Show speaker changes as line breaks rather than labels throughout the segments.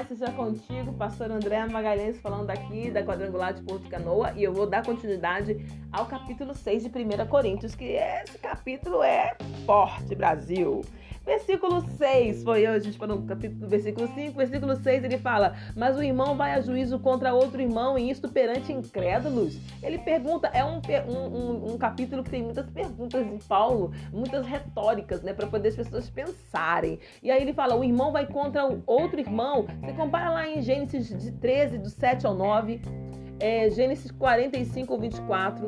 paz seja contigo, pastor André Magalhães falando aqui da Quadrangular de Porto Canoa e eu vou dar continuidade ao capítulo 6 de 1 Coríntios, que esse capítulo é forte, Brasil. Versículo 6 foi hoje, a gente falou no capítulo, versículo 5, versículo 6 ele fala: Mas o irmão vai a juízo contra outro irmão, e isto perante incrédulos. Ele pergunta, é um, um, um capítulo que tem muitas perguntas de Paulo, muitas retóricas, né, para poder as pessoas pensarem. E aí ele fala: o irmão vai contra o outro irmão. Você compara lá em Gênesis de 13, do 7 ao 9, é, Gênesis 45 ao 24,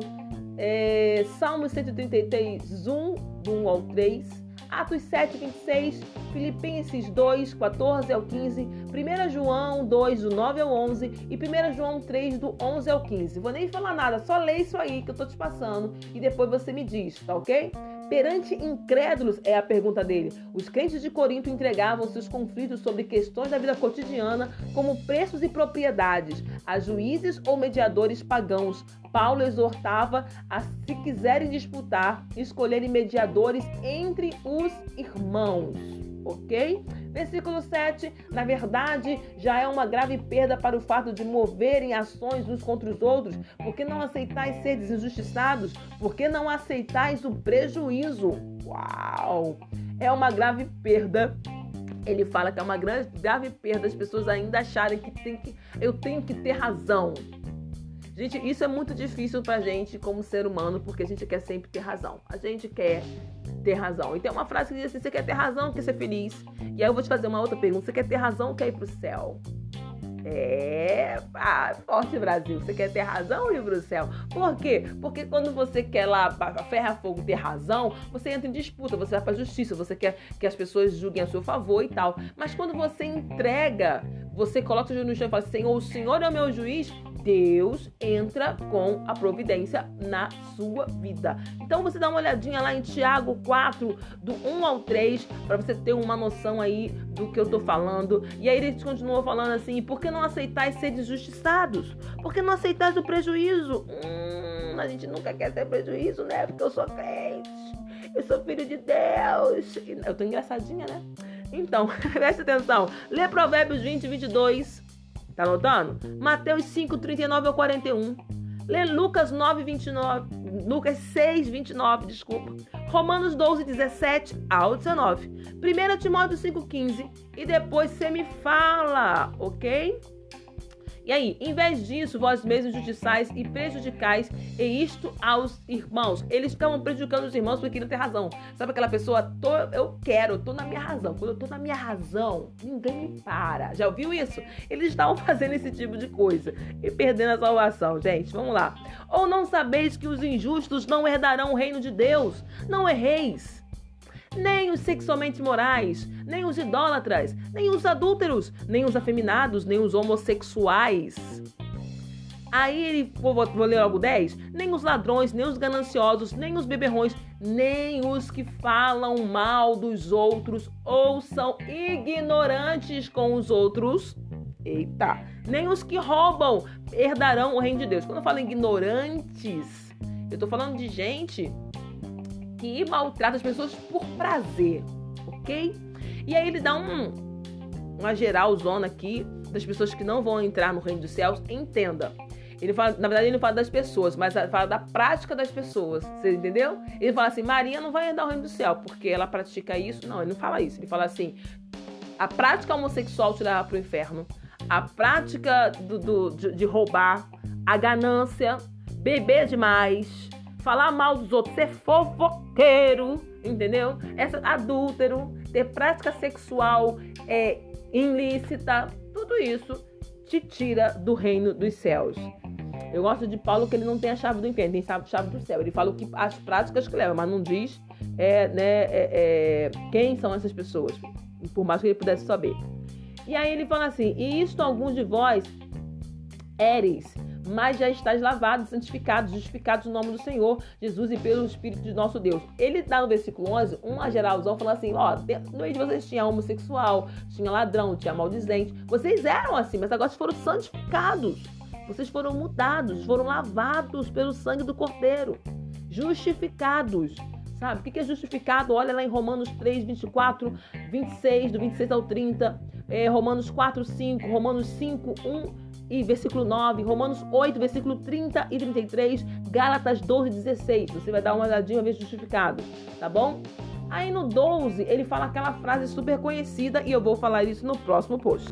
é, Salmos 133, 1, do 1 ao 3. Atos 7, 26, Filipenses 2, 14 ao 15, 1 João 2, do 9 ao 11 e 1 João 3, do 11 ao 15. Vou nem falar nada, só lê isso aí que eu tô te passando e depois você me diz, tá ok? Perante incrédulos é a pergunta dele. Os crentes de Corinto entregavam seus conflitos sobre questões da vida cotidiana, como preços e propriedades, a juízes ou mediadores pagãos. Paulo exortava a, se quiserem disputar, escolherem mediadores entre os irmãos ok? Versículo 7. Na verdade, já é uma grave perda para o fato de moverem ações uns contra os outros, porque não aceitais ser injustiçados, porque não aceitais o prejuízo. Uau! É uma grave perda ele fala que é uma grande, grave perda as pessoas ainda acharem que, tem que eu tenho que ter razão. Gente, isso é muito difícil pra gente como ser humano, porque a gente quer sempre ter razão. A gente quer ter razão. E tem uma frase que diz assim: você quer ter razão, quer ser feliz. E aí eu vou te fazer uma outra pergunta: você quer ter razão ou quer ir pro céu? É, ah, forte Brasil. Você quer ter razão ir pro céu? Por quê? Porque quando você quer lá, ferra fogo, ter razão, você entra em disputa, você vai pra justiça, você quer que as pessoas julguem a seu favor e tal. Mas quando você entrega, você coloca o joelho no chão e fala: Senhor, o Senhor é o meu juiz, Deus entra com a providência na sua vida. Então você dá uma olhadinha lá em Tiago 4, do 1 ao 3, para você ter uma noção aí do que eu tô falando. E aí ele continua falando assim: por que não aceitais ser injustiçados? Por que não aceitais o prejuízo? Hum, a gente nunca quer ter prejuízo, né? Porque eu sou crente, eu sou filho de Deus. Eu tô engraçadinha, né? Então, preste atenção. Lê Provérbios 20, 22 Tá anotando? Mateus 5, 39 ao 41. Lê Lucas 9, 29. Lucas 6, 29, desculpa. Romanos 12, 17 ao 19. 1 Timóteo 5, 15. E depois você me fala, ok? E aí, em vez disso, vós mesmos justiçais e prejudicais, e isto aos irmãos. Eles estavam prejudicando os irmãos porque não tem razão. Sabe aquela pessoa, tô, eu quero, tô na minha razão. Quando eu tô na minha razão, ninguém me para. Já ouviu isso? Eles estavam fazendo esse tipo de coisa e perdendo a salvação, gente. Vamos lá. Ou não sabeis que os injustos não herdarão o reino de Deus? Não erreis nem os sexualmente morais, nem os idólatras, nem os adúlteros, nem os afeminados, nem os homossexuais. Aí ele, vou, vou ler logo 10, nem os ladrões, nem os gananciosos, nem os beberrões, nem os que falam mal dos outros ou são ignorantes com os outros. Eita! Nem os que roubam herdarão o reino de Deus. Quando eu falo ignorantes, eu tô falando de gente que maltrata as pessoas por prazer, ok? E aí ele dá um, uma geral zona aqui das pessoas que não vão entrar no reino dos céus. Entenda. Ele fala, na verdade, ele não fala das pessoas, mas fala da prática das pessoas. Você entendeu? Ele fala assim: Maria não vai entrar no reino do céu porque ela pratica isso. Não, ele não fala isso. Ele fala assim: a prática homossexual te leva para o inferno. A prática do, do de, de roubar, a ganância, beber demais, falar mal dos outros, ser fofoqueiro, entendeu? Essa adúltero, ter prática sexual é, ilícita, tudo isso te tira do reino dos céus. Eu gosto de Paulo que ele não tem a chave do inferno, tem a chave do céu. Ele fala o que, as práticas que leva, mas não diz é, né, é, é, quem são essas pessoas, por mais que ele pudesse saber. E aí ele fala assim: E isto alguns de vós éreis mas já estás lavados, santificados, justificados no nome do Senhor Jesus e pelo Espírito de nosso Deus. Ele dá no versículo 11 uma geralzão falando assim: ó, no meio de vocês tinha homossexual, tinha ladrão, tinha maldizente. Vocês eram assim, mas agora foram santificados. Vocês foram mudados, foram lavados pelo sangue do Cordeiro, justificados sabe? O que é justificado? Olha lá em Romanos 3, 24, 26, do 26 ao 30, é, Romanos 4, 5, Romanos 5, 1 e versículo 9, Romanos 8, versículo 30 e 33, Gálatas 12, 16. Você vai dar uma olhadinha ver justificado, tá bom? Aí no 12, ele fala aquela frase super conhecida e eu vou falar isso no próximo post.